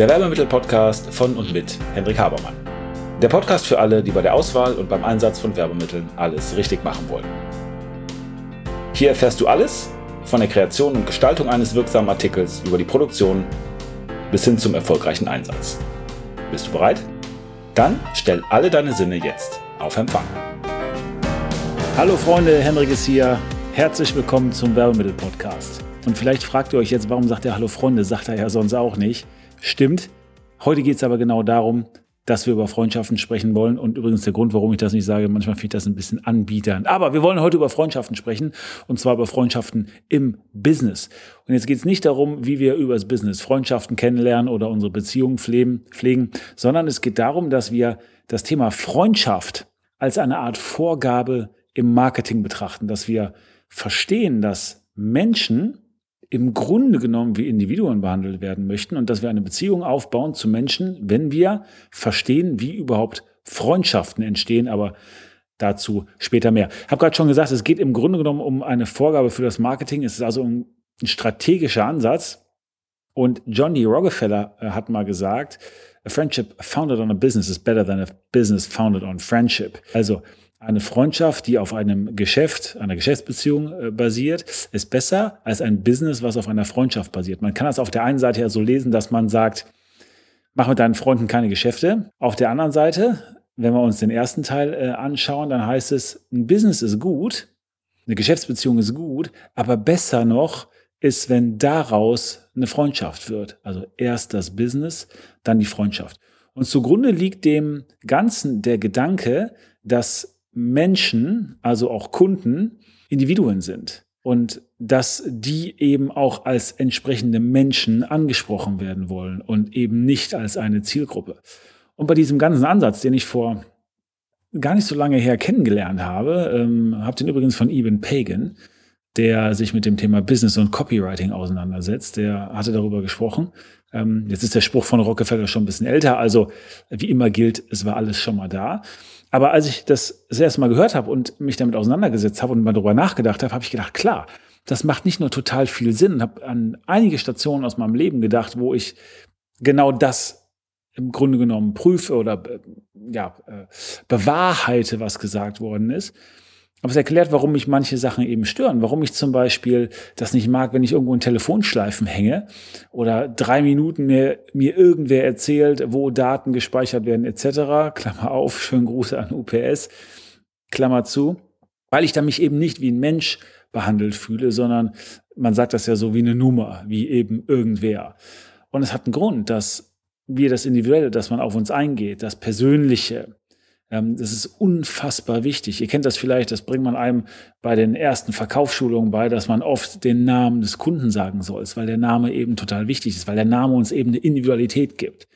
der Werbemittel-Podcast von und mit Hendrik Habermann. Der Podcast für alle, die bei der Auswahl und beim Einsatz von Werbemitteln alles richtig machen wollen. Hier erfährst du alles von der Kreation und Gestaltung eines wirksamen Artikels über die Produktion bis hin zum erfolgreichen Einsatz. Bist du bereit? Dann stell alle deine Sinne jetzt auf Empfang. Hallo Freunde, Hendrik ist hier. Herzlich willkommen zum Werbemittel-Podcast. Und vielleicht fragt ihr euch jetzt, warum sagt er Hallo Freunde? Sagt er ja sonst auch nicht. Stimmt. Heute geht es aber genau darum, dass wir über Freundschaften sprechen wollen. Und übrigens der Grund, warum ich das nicht sage, manchmal ich das ein bisschen anbietern. Aber wir wollen heute über Freundschaften sprechen. Und zwar über Freundschaften im Business. Und jetzt geht es nicht darum, wie wir über das Business Freundschaften kennenlernen oder unsere Beziehungen pflegen, pflegen, sondern es geht darum, dass wir das Thema Freundschaft als eine Art Vorgabe im Marketing betrachten, dass wir verstehen, dass Menschen im Grunde genommen wie Individuen behandelt werden möchten und dass wir eine Beziehung aufbauen zu Menschen, wenn wir verstehen, wie überhaupt Freundschaften entstehen, aber dazu später mehr. Ich habe gerade schon gesagt, es geht im Grunde genommen um eine Vorgabe für das Marketing. Es ist also ein, strategischer Ansatz. Und John D. Rockefeller äh, hat mal gesagt, a friendship founded on a business is better than a business founded on friendship. Also eine Freundschaft, die auf einem Geschäft, einer Geschäftsbeziehung äh, basiert, ist besser als ein Business, was auf einer Freundschaft basiert. Man kann das auf der einen Seite ja so lesen, dass man sagt, mach mit deinen Freunden keine Geschäfte. Auf der anderen Seite, wenn wir uns den ersten Teil äh, anschauen, dann heißt es, ein Business ist gut, eine Geschäftsbeziehung ist gut, aber besser noch ist, wenn daraus eine Freundschaft wird. Also erst das Business, dann die Freundschaft. Und zugrunde liegt dem Ganzen der Gedanke, dass Menschen, also auch Kunden, Individuen sind und dass die eben auch als entsprechende Menschen angesprochen werden wollen und eben nicht als eine Zielgruppe. Und bei diesem ganzen Ansatz, den ich vor gar nicht so lange her kennengelernt habe, ähm, habe den übrigens von Eben Pagan, der sich mit dem Thema Business und Copywriting auseinandersetzt. Der hatte darüber gesprochen. Ähm, jetzt ist der Spruch von Rockefeller schon ein bisschen älter. Also wie immer gilt, es war alles schon mal da. Aber als ich das das erste Mal gehört habe und mich damit auseinandergesetzt habe und mal darüber nachgedacht habe, habe ich gedacht, klar, das macht nicht nur total viel Sinn. Und habe an einige Stationen aus meinem Leben gedacht, wo ich genau das im Grunde genommen prüfe oder äh, ja, äh, bewahrheite, was gesagt worden ist. Aber es erklärt, warum mich manche Sachen eben stören. Warum ich zum Beispiel das nicht mag, wenn ich irgendwo in Telefonschleifen hänge oder drei Minuten mir, mir irgendwer erzählt, wo Daten gespeichert werden etc. Klammer auf, schönen Gruß an UPS, Klammer zu. Weil ich da mich eben nicht wie ein Mensch behandelt fühle, sondern man sagt das ja so wie eine Nummer, wie eben irgendwer. Und es hat einen Grund, dass wir das Individuelle, dass man auf uns eingeht, das Persönliche, das ist unfassbar wichtig. Ihr kennt das vielleicht, das bringt man einem bei den ersten Verkaufsschulungen bei, dass man oft den Namen des Kunden sagen soll, weil der Name eben total wichtig ist, weil der Name uns eben eine Individualität gibt.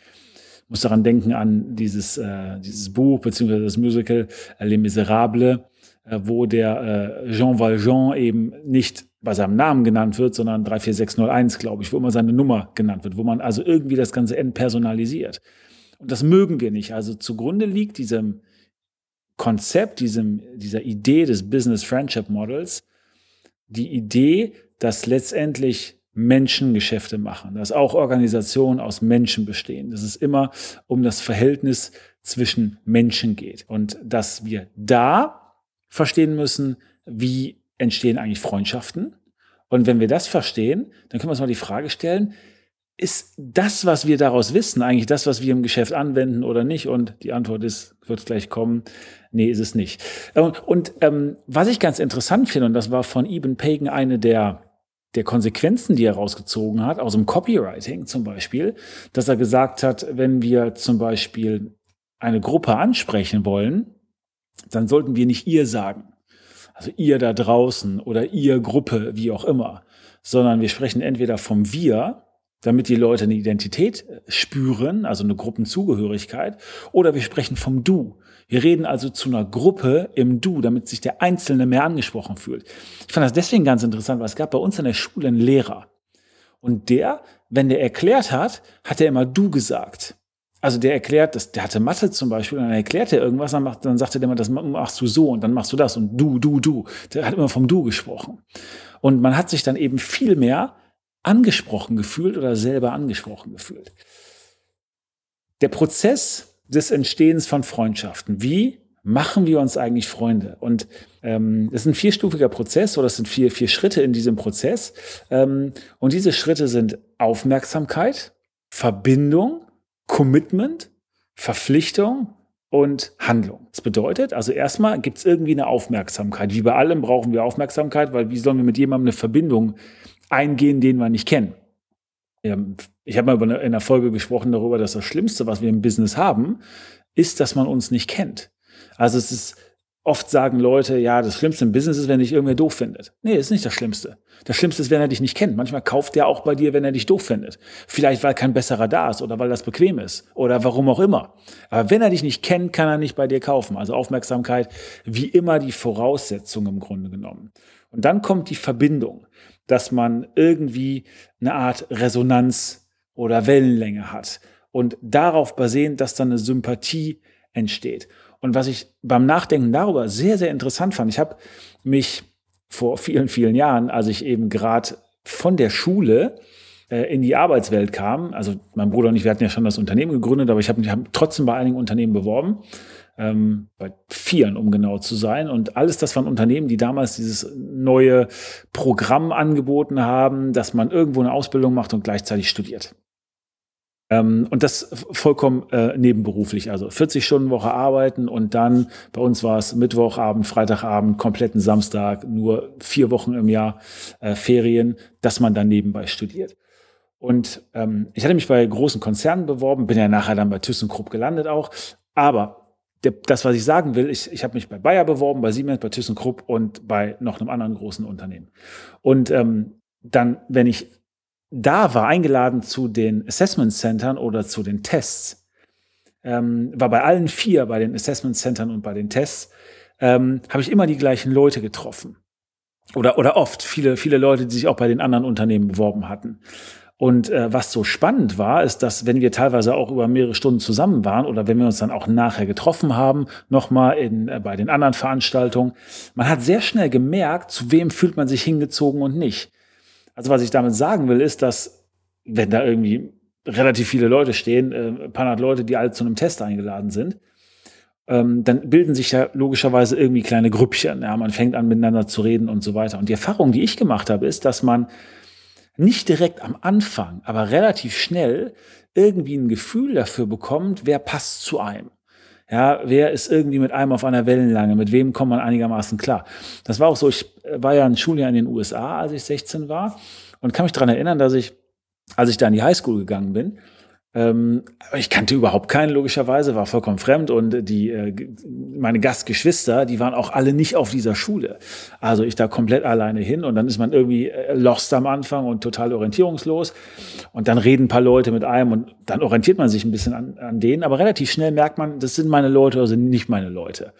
Ich muss daran denken an dieses, äh, dieses Buch beziehungsweise das Musical äh, Les Miserables, äh, wo der äh, Jean Valjean eben nicht bei seinem Namen genannt wird, sondern 34601, glaube ich, wo immer seine Nummer genannt wird, wo man also irgendwie das Ganze entpersonalisiert. Und das mögen wir nicht. Also zugrunde liegt diesem Konzept, diesem, dieser Idee des Business Friendship Models, die Idee, dass letztendlich Menschen Geschäfte machen, dass auch Organisationen aus Menschen bestehen, dass es immer um das Verhältnis zwischen Menschen geht und dass wir da verstehen müssen, wie entstehen eigentlich Freundschaften. Und wenn wir das verstehen, dann können wir uns mal die Frage stellen, ist das, was wir daraus wissen, eigentlich das, was wir im Geschäft anwenden oder nicht? Und die Antwort ist, wird gleich kommen, nee, ist es nicht. Und, und ähm, was ich ganz interessant finde, und das war von Eben Pagan eine der, der Konsequenzen, die er rausgezogen hat, aus dem Copywriting zum Beispiel, dass er gesagt hat, wenn wir zum Beispiel eine Gruppe ansprechen wollen, dann sollten wir nicht ihr sagen. Also ihr da draußen oder ihr Gruppe, wie auch immer, sondern wir sprechen entweder vom wir damit die Leute eine Identität spüren, also eine Gruppenzugehörigkeit, oder wir sprechen vom Du. Wir reden also zu einer Gruppe im Du, damit sich der Einzelne mehr angesprochen fühlt. Ich fand das deswegen ganz interessant, weil es gab bei uns in der Schule einen Lehrer. Und der, wenn der erklärt hat, hat er immer Du gesagt. Also der erklärt, dass, der hatte Mathe zum Beispiel, und dann erklärt er irgendwas, dann, macht, dann sagte der immer, das machst du so und dann machst du das und du, du, du. Der hat immer vom Du gesprochen. Und man hat sich dann eben viel mehr angesprochen gefühlt oder selber angesprochen gefühlt. der Prozess des Entstehens von Freundschaften. Wie machen wir uns eigentlich Freunde? Und ähm, das ist ein vierstufiger Prozess oder es sind vier, vier Schritte in diesem Prozess. Ähm, und diese Schritte sind Aufmerksamkeit, Verbindung, Commitment, Verpflichtung und Handlung. Das bedeutet, also erstmal gibt es irgendwie eine Aufmerksamkeit. Wie bei allem brauchen wir Aufmerksamkeit, weil wie sollen wir mit jemandem eine Verbindung eingehen, den wir nicht kennen? Ich habe mal in einer Folge gesprochen darüber, dass das Schlimmste, was wir im Business haben, ist, dass man uns nicht kennt. Also es ist Oft sagen Leute, ja, das Schlimmste im Business ist, wenn dich irgendwer doof findet. Nee, ist nicht das Schlimmste. Das Schlimmste ist, wenn er dich nicht kennt. Manchmal kauft er auch bei dir, wenn er dich doof findet. Vielleicht, weil kein besserer da ist oder weil das bequem ist oder warum auch immer. Aber wenn er dich nicht kennt, kann er nicht bei dir kaufen. Also Aufmerksamkeit, wie immer die Voraussetzung im Grunde genommen. Und dann kommt die Verbindung, dass man irgendwie eine Art Resonanz oder Wellenlänge hat. Und darauf basierend, dass dann eine Sympathie entsteht. Und was ich beim Nachdenken darüber sehr, sehr interessant fand, ich habe mich vor vielen, vielen Jahren, als ich eben gerade von der Schule äh, in die Arbeitswelt kam, also mein Bruder und ich, wir hatten ja schon das Unternehmen gegründet, aber ich habe mich trotzdem bei einigen Unternehmen beworben, ähm, bei vieren, um genau zu sein. Und alles das waren Unternehmen, die damals dieses neue Programm angeboten haben, dass man irgendwo eine Ausbildung macht und gleichzeitig studiert. Ähm, und das vollkommen äh, nebenberuflich, also 40 Stunden Woche arbeiten und dann, bei uns war es Mittwochabend, Freitagabend, kompletten Samstag, nur vier Wochen im Jahr äh, Ferien, dass man dann nebenbei studiert. Und ähm, ich hatte mich bei großen Konzernen beworben, bin ja nachher dann bei ThyssenKrupp gelandet auch, aber das, was ich sagen will, ich, ich habe mich bei Bayer beworben, bei Siemens, bei ThyssenKrupp und bei noch einem anderen großen Unternehmen. Und ähm, dann, wenn ich da war, eingeladen zu den Assessment Centern oder zu den Tests, ähm, war bei allen vier, bei den Assessment Centern und bei den Tests, ähm, habe ich immer die gleichen Leute getroffen. Oder, oder oft viele, viele Leute, die sich auch bei den anderen Unternehmen beworben hatten. Und äh, was so spannend war, ist, dass wenn wir teilweise auch über mehrere Stunden zusammen waren oder wenn wir uns dann auch nachher getroffen haben, nochmal in, äh, bei den anderen Veranstaltungen, man hat sehr schnell gemerkt, zu wem fühlt man sich hingezogen und nicht. Also was ich damit sagen will, ist, dass wenn da irgendwie relativ viele Leute stehen, äh, ein paar hundert Leute, die alle zu einem Test eingeladen sind, ähm, dann bilden sich ja logischerweise irgendwie kleine Grüppchen. Ja, man fängt an miteinander zu reden und so weiter. Und die Erfahrung, die ich gemacht habe, ist, dass man nicht direkt am Anfang, aber relativ schnell irgendwie ein Gefühl dafür bekommt, wer passt zu einem. Ja, wer ist irgendwie mit einem auf einer Wellenlange? Mit wem kommt man einigermaßen klar? Das war auch so. Ich war ja ein Schuljahr in den USA, als ich 16 war und kann mich daran erinnern, dass ich, als ich da in die Highschool gegangen bin, ähm, ich kannte überhaupt keinen, logischerweise, war vollkommen fremd und die, äh, meine Gastgeschwister, die waren auch alle nicht auf dieser Schule. Also ich da komplett alleine hin und dann ist man irgendwie äh, lost am Anfang und total orientierungslos und dann reden ein paar Leute mit einem und dann orientiert man sich ein bisschen an, an denen, aber relativ schnell merkt man, das sind meine Leute oder sind nicht meine Leute.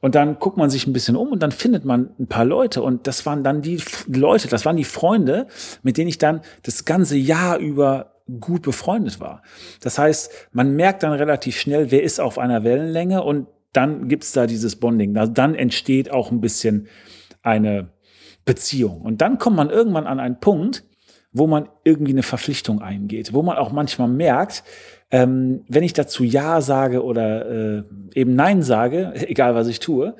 Und dann guckt man sich ein bisschen um und dann findet man ein paar Leute und das waren dann die Leute, das waren die Freunde, mit denen ich dann das ganze Jahr über gut befreundet war. Das heißt, man merkt dann relativ schnell, wer ist auf einer Wellenlänge und dann gibt's da dieses Bonding. Also dann entsteht auch ein bisschen eine Beziehung. Und dann kommt man irgendwann an einen Punkt, wo man irgendwie eine Verpflichtung eingeht, wo man auch manchmal merkt, ähm, wenn ich dazu Ja sage oder äh, eben Nein sage, egal was ich tue,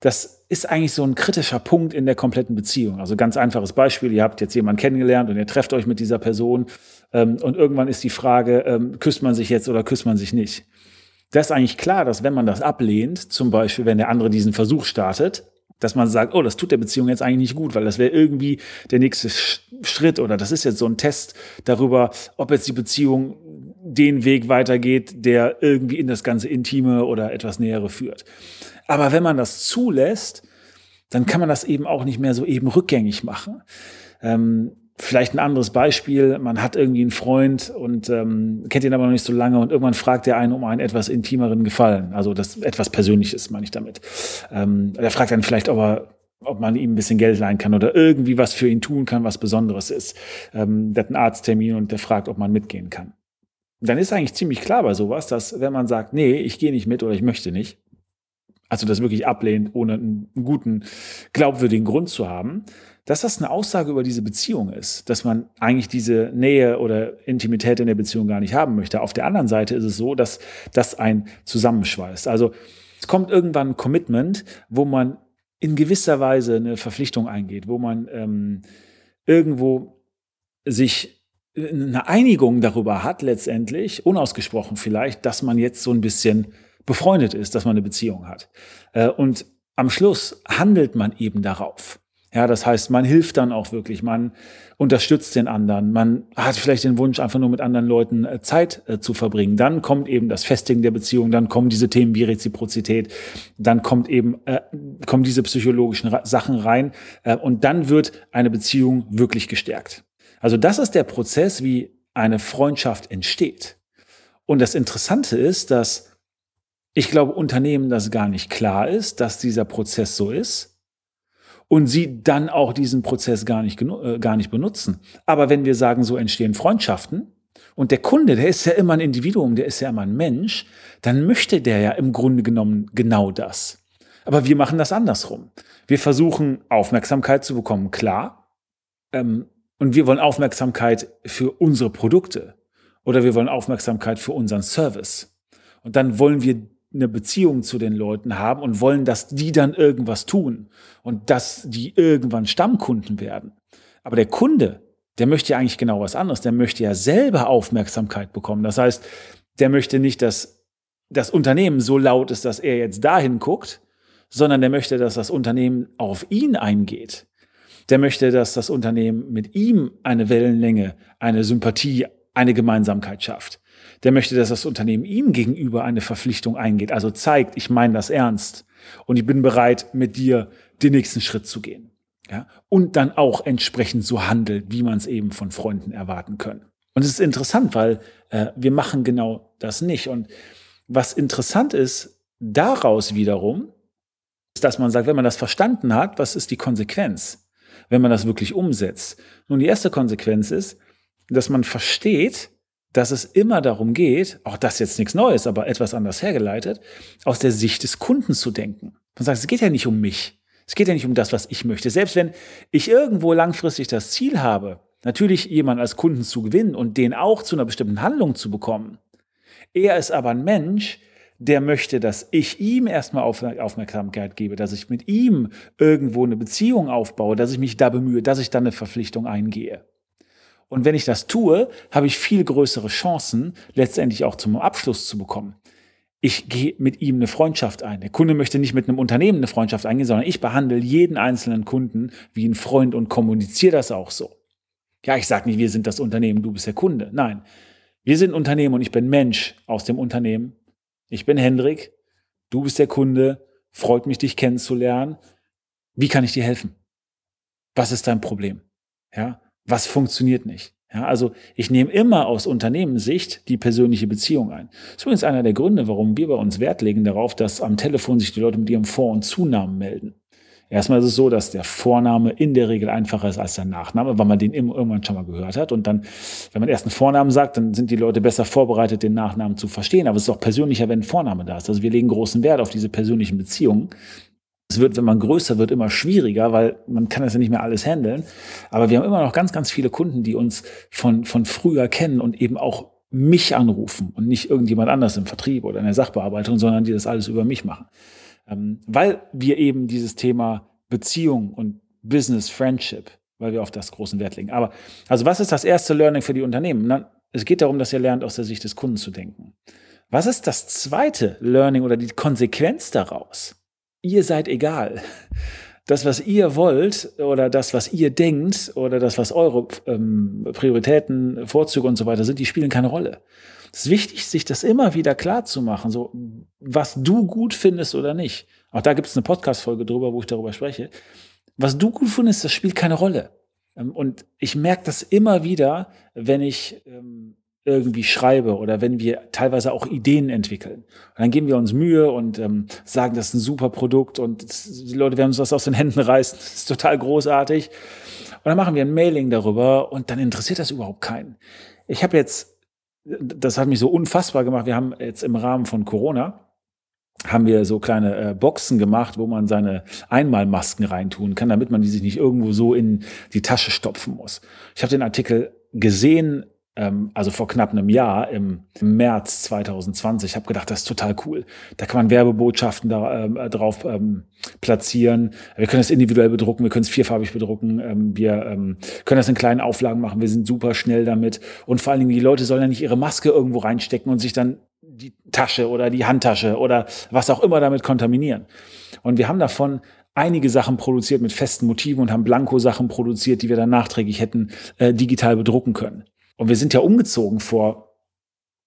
das ist eigentlich so ein kritischer Punkt in der kompletten Beziehung. Also ganz einfaches Beispiel, ihr habt jetzt jemanden kennengelernt und ihr trefft euch mit dieser Person und irgendwann ist die Frage, ähm, küsst man sich jetzt oder küsst man sich nicht? Das ist eigentlich klar, dass wenn man das ablehnt, zum Beispiel wenn der andere diesen Versuch startet, dass man sagt, oh, das tut der Beziehung jetzt eigentlich nicht gut, weil das wäre irgendwie der nächste Schritt oder das ist jetzt so ein Test darüber, ob jetzt die Beziehung den Weg weitergeht, der irgendwie in das ganze Intime oder etwas Nähere führt. Aber wenn man das zulässt, dann kann man das eben auch nicht mehr so eben rückgängig machen. Ähm, vielleicht ein anderes Beispiel, man hat irgendwie einen Freund und ähm, kennt ihn aber noch nicht so lange und irgendwann fragt er einen um einen etwas intimeren Gefallen. Also das etwas Persönliches meine ich damit. Ähm, er fragt dann vielleicht, ob er ob man ihm ein bisschen Geld leihen kann oder irgendwie was für ihn tun kann, was Besonderes ist. Ähm, der hat einen Arzttermin und der fragt, ob man mitgehen kann. dann ist eigentlich ziemlich klar bei sowas, dass wenn man sagt, nee, ich gehe nicht mit oder ich möchte nicht, also das wirklich ablehnt, ohne einen guten, glaubwürdigen Grund zu haben, dass das eine Aussage über diese Beziehung ist, dass man eigentlich diese Nähe oder Intimität in der Beziehung gar nicht haben möchte. Auf der anderen Seite ist es so, dass das ein zusammenschweißt. Also es kommt irgendwann ein Commitment, wo man in gewisser Weise eine Verpflichtung eingeht, wo man ähm, irgendwo sich eine Einigung darüber hat, letztendlich, unausgesprochen vielleicht, dass man jetzt so ein bisschen befreundet ist, dass man eine Beziehung hat. Äh, und am Schluss handelt man eben darauf. Ja, das heißt, man hilft dann auch wirklich, man unterstützt den anderen, man hat vielleicht den Wunsch, einfach nur mit anderen Leuten äh, Zeit äh, zu verbringen. Dann kommt eben das Festigen der Beziehung, dann kommen diese Themen wie Reziprozität, dann kommt eben, äh, kommen diese psychologischen Sachen rein äh, und dann wird eine Beziehung wirklich gestärkt. Also das ist der Prozess, wie eine Freundschaft entsteht. Und das Interessante ist, dass ich glaube, Unternehmen das gar nicht klar ist, dass dieser Prozess so ist und sie dann auch diesen Prozess gar nicht, äh, gar nicht benutzen. Aber wenn wir sagen, so entstehen Freundschaften und der Kunde, der ist ja immer ein Individuum, der ist ja immer ein Mensch, dann möchte der ja im Grunde genommen genau das. Aber wir machen das andersrum. Wir versuchen Aufmerksamkeit zu bekommen, klar. Ähm, und wir wollen Aufmerksamkeit für unsere Produkte oder wir wollen Aufmerksamkeit für unseren Service. Und dann wollen wir eine Beziehung zu den Leuten haben und wollen, dass die dann irgendwas tun und dass die irgendwann Stammkunden werden. Aber der Kunde, der möchte ja eigentlich genau was anderes. Der möchte ja selber Aufmerksamkeit bekommen. Das heißt, der möchte nicht, dass das Unternehmen so laut ist, dass er jetzt dahin guckt, sondern der möchte, dass das Unternehmen auf ihn eingeht. Der möchte, dass das Unternehmen mit ihm eine Wellenlänge, eine Sympathie, eine Gemeinsamkeit schafft der möchte, dass das Unternehmen ihm gegenüber eine Verpflichtung eingeht, also zeigt, ich meine das ernst und ich bin bereit, mit dir den nächsten Schritt zu gehen. Ja? Und dann auch entsprechend so handelt, wie man es eben von Freunden erwarten können. Und es ist interessant, weil äh, wir machen genau das nicht. Und was interessant ist, daraus wiederum, ist, dass man sagt, wenn man das verstanden hat, was ist die Konsequenz, wenn man das wirklich umsetzt? Nun, die erste Konsequenz ist, dass man versteht, dass es immer darum geht, auch das jetzt nichts Neues, aber etwas anders hergeleitet, aus der Sicht des Kunden zu denken. Man sagt, es geht ja nicht um mich. Es geht ja nicht um das, was ich möchte. Selbst wenn ich irgendwo langfristig das Ziel habe, natürlich jemanden als Kunden zu gewinnen und den auch zu einer bestimmten Handlung zu bekommen. Er ist aber ein Mensch, der möchte, dass ich ihm erstmal Aufmerksamkeit gebe, dass ich mit ihm irgendwo eine Beziehung aufbaue, dass ich mich da bemühe, dass ich dann eine Verpflichtung eingehe. Und wenn ich das tue, habe ich viel größere Chancen, letztendlich auch zum Abschluss zu bekommen. Ich gehe mit ihm eine Freundschaft ein. Der Kunde möchte nicht mit einem Unternehmen eine Freundschaft eingehen, sondern ich behandle jeden einzelnen Kunden wie ein Freund und kommuniziere das auch so. Ja, ich sage nicht, wir sind das Unternehmen, du bist der Kunde. Nein, wir sind Unternehmen und ich bin Mensch aus dem Unternehmen. Ich bin Hendrik, du bist der Kunde, freut mich, dich kennenzulernen. Wie kann ich dir helfen? Was ist dein Problem? Ja, was funktioniert nicht. Ja, also ich nehme immer aus Unternehmenssicht die persönliche Beziehung ein. Das ist übrigens einer der Gründe, warum wir bei uns Wert legen darauf, dass am Telefon sich die Leute mit ihrem Vor- und Zunamen melden. Erstmal ist es so, dass der Vorname in der Regel einfacher ist als der Nachname, weil man den irgendwann schon mal gehört hat. Und dann, wenn man erst einen Vornamen sagt, dann sind die Leute besser vorbereitet, den Nachnamen zu verstehen. Aber es ist auch persönlicher, wenn ein Vorname da ist. Also wir legen großen Wert auf diese persönlichen Beziehungen. Es wird, wenn man größer wird, immer schwieriger, weil man kann das ja nicht mehr alles handeln. Aber wir haben immer noch ganz, ganz viele Kunden, die uns von, von früher kennen und eben auch mich anrufen und nicht irgendjemand anders im Vertrieb oder in der Sachbearbeitung, sondern die das alles über mich machen. Ähm, weil wir eben dieses Thema Beziehung und Business Friendship, weil wir auf das großen Wert legen. Aber also was ist das erste Learning für die Unternehmen? Na, es geht darum, dass ihr lernt, aus der Sicht des Kunden zu denken. Was ist das zweite Learning oder die Konsequenz daraus? Ihr seid egal. Das, was ihr wollt oder das, was ihr denkt oder das, was eure ähm, Prioritäten, Vorzüge und so weiter sind, die spielen keine Rolle. Es ist wichtig, sich das immer wieder klar zu machen, so was du gut findest oder nicht. Auch da gibt es eine Podcast-Folge drüber, wo ich darüber spreche. Was du gut findest, das spielt keine Rolle. Ähm, und ich merke das immer wieder, wenn ich ähm, irgendwie schreibe oder wenn wir teilweise auch Ideen entwickeln. Und dann geben wir uns Mühe und ähm, sagen, das ist ein super Produkt und die Leute werden uns das aus den Händen reißen. Das ist total großartig. Und dann machen wir ein Mailing darüber und dann interessiert das überhaupt keinen. Ich habe jetzt, das hat mich so unfassbar gemacht, wir haben jetzt im Rahmen von Corona, haben wir so kleine äh, Boxen gemacht, wo man seine Einmalmasken reintun kann, damit man die sich nicht irgendwo so in die Tasche stopfen muss. Ich habe den Artikel gesehen, also vor knapp einem Jahr im, März 2020. Ich habe gedacht, das ist total cool. Da kann man Werbebotschaften da, ähm, äh, drauf ähm, platzieren. Wir können das individuell bedrucken, wir können es vierfarbig bedrucken, ähm, wir ähm, können das in kleinen Auflagen machen, wir sind super schnell damit. Und vor allen Dingen, die Leute sollen ja nicht ihre Maske irgendwo reinstecken und sich dann die Tasche oder die Handtasche oder was auch immer damit kontaminieren. Und wir haben davon einige Sachen produziert mit festen Motiven und haben Blanko-Sachen produziert, die wir dann nachträglich hätten äh, digital bedrucken können. Und wir sind ja umgezogen vor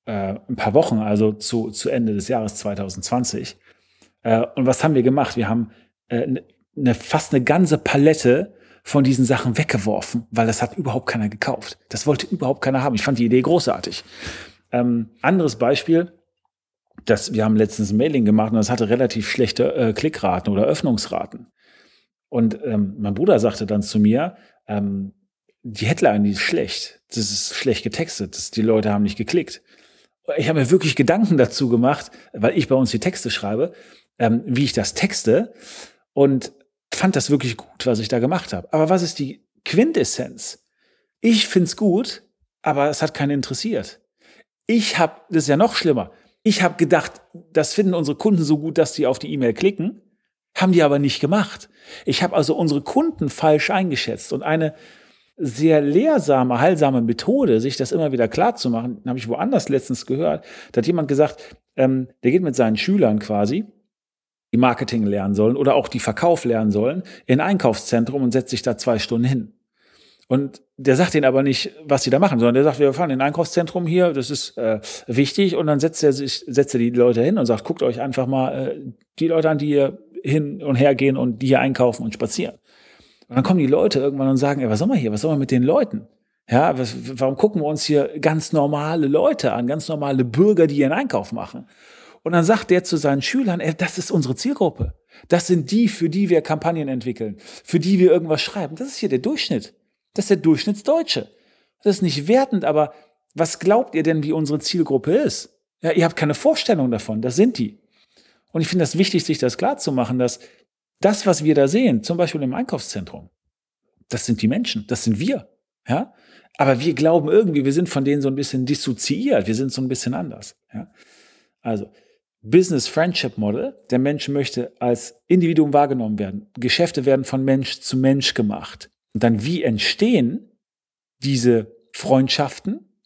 äh, ein paar Wochen, also zu, zu Ende des Jahres 2020. Äh, und was haben wir gemacht? Wir haben äh, ne, ne, fast eine ganze Palette von diesen Sachen weggeworfen, weil das hat überhaupt keiner gekauft. Das wollte überhaupt keiner haben. Ich fand die Idee großartig. Ähm, anderes Beispiel, das, wir haben letztens ein Mailing gemacht und das hatte relativ schlechte äh, Klickraten oder Öffnungsraten. Und ähm, mein Bruder sagte dann zu mir, ähm, die Headline, die ist schlecht. Das ist schlecht getextet. Das, die Leute haben nicht geklickt. Ich habe mir wirklich Gedanken dazu gemacht, weil ich bei uns die Texte schreibe, ähm, wie ich das texte und fand das wirklich gut, was ich da gemacht habe. Aber was ist die Quintessenz? Ich find's gut, aber es hat keinen interessiert. Ich habe, das ist ja noch schlimmer. Ich habe gedacht, das finden unsere Kunden so gut, dass die auf die E-Mail klicken, haben die aber nicht gemacht. Ich habe also unsere Kunden falsch eingeschätzt und eine sehr lehrsame, heilsame Methode, sich das immer wieder klar zu machen, habe ich woanders letztens gehört. Da hat jemand gesagt, ähm, der geht mit seinen Schülern quasi, die Marketing lernen sollen oder auch die Verkauf lernen sollen, in ein Einkaufszentrum und setzt sich da zwei Stunden hin. Und der sagt ihnen aber nicht, was sie da machen, sondern der sagt, wir fahren in ein Einkaufszentrum hier, das ist äh, wichtig. Und dann setzt er sich, setzt er die Leute hin und sagt, guckt euch einfach mal äh, die Leute an, die hier hin und her gehen und die hier einkaufen und spazieren. Und dann kommen die Leute irgendwann und sagen, ey, was soll man hier? Was soll man mit den Leuten? Ja, was, warum gucken wir uns hier ganz normale Leute an, ganz normale Bürger, die ihren Einkauf machen? Und dann sagt der zu seinen Schülern, ey, das ist unsere Zielgruppe. Das sind die, für die wir Kampagnen entwickeln, für die wir irgendwas schreiben. Das ist hier der Durchschnitt. Das ist der Durchschnittsdeutsche. Das ist nicht wertend, aber was glaubt ihr denn, wie unsere Zielgruppe ist? Ja, ihr habt keine Vorstellung davon. Das sind die. Und ich finde das wichtig, sich das klar zu machen, dass das, was wir da sehen, zum Beispiel im Einkaufszentrum, das sind die Menschen, das sind wir. Ja? Aber wir glauben irgendwie, wir sind von denen so ein bisschen dissoziiert, wir sind so ein bisschen anders. Ja? Also, Business Friendship Model, der Mensch möchte als Individuum wahrgenommen werden. Geschäfte werden von Mensch zu Mensch gemacht. Und dann, wie entstehen diese Freundschaften?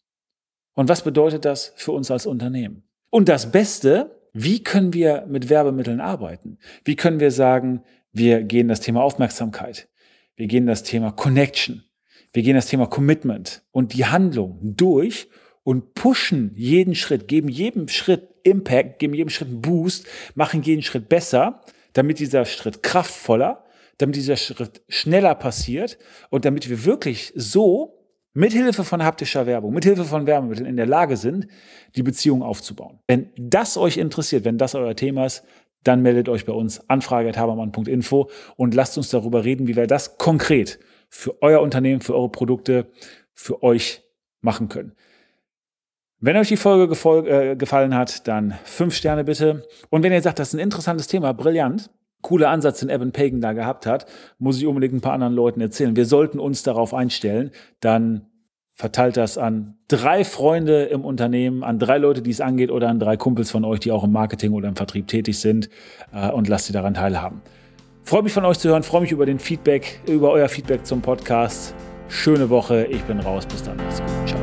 Und was bedeutet das für uns als Unternehmen? Und das Beste, wie können wir mit Werbemitteln arbeiten? Wie können wir sagen, wir gehen das Thema Aufmerksamkeit, wir gehen das Thema Connection, wir gehen das Thema Commitment und die Handlung durch und pushen jeden Schritt, geben jedem Schritt Impact, geben jedem Schritt Boost, machen jeden Schritt besser, damit dieser Schritt kraftvoller damit dieser Schritt schneller passiert und damit wir wirklich so mithilfe von haptischer Werbung, mithilfe von Werbemitteln in der Lage sind, die Beziehung aufzubauen. Wenn das euch interessiert, wenn das euer Thema ist, dann meldet euch bei uns anfrage.habermann.info und lasst uns darüber reden, wie wir das konkret für euer Unternehmen, für eure Produkte, für euch machen können. Wenn euch die Folge äh, gefallen hat, dann fünf Sterne bitte. Und wenn ihr sagt, das ist ein interessantes Thema, brillant, cooler Ansatz, den Evan Pagan da gehabt hat, muss ich unbedingt ein paar anderen Leuten erzählen. Wir sollten uns darauf einstellen, dann verteilt das an drei Freunde im Unternehmen, an drei Leute, die es angeht, oder an drei Kumpels von euch, die auch im Marketing oder im Vertrieb tätig sind äh, und lasst sie daran teilhaben. Freue mich von euch zu hören, freue mich über den Feedback, über euer Feedback zum Podcast. Schöne Woche, ich bin raus, bis dann, macht's gut, ciao.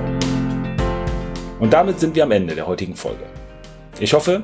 Und damit sind wir am Ende der heutigen Folge. Ich hoffe,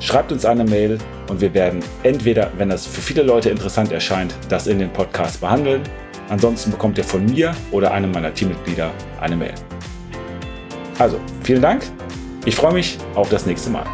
Schreibt uns eine Mail und wir werden entweder, wenn das für viele Leute interessant erscheint, das in den Podcast behandeln. Ansonsten bekommt ihr von mir oder einem meiner Teammitglieder eine Mail. Also, vielen Dank. Ich freue mich auf das nächste Mal.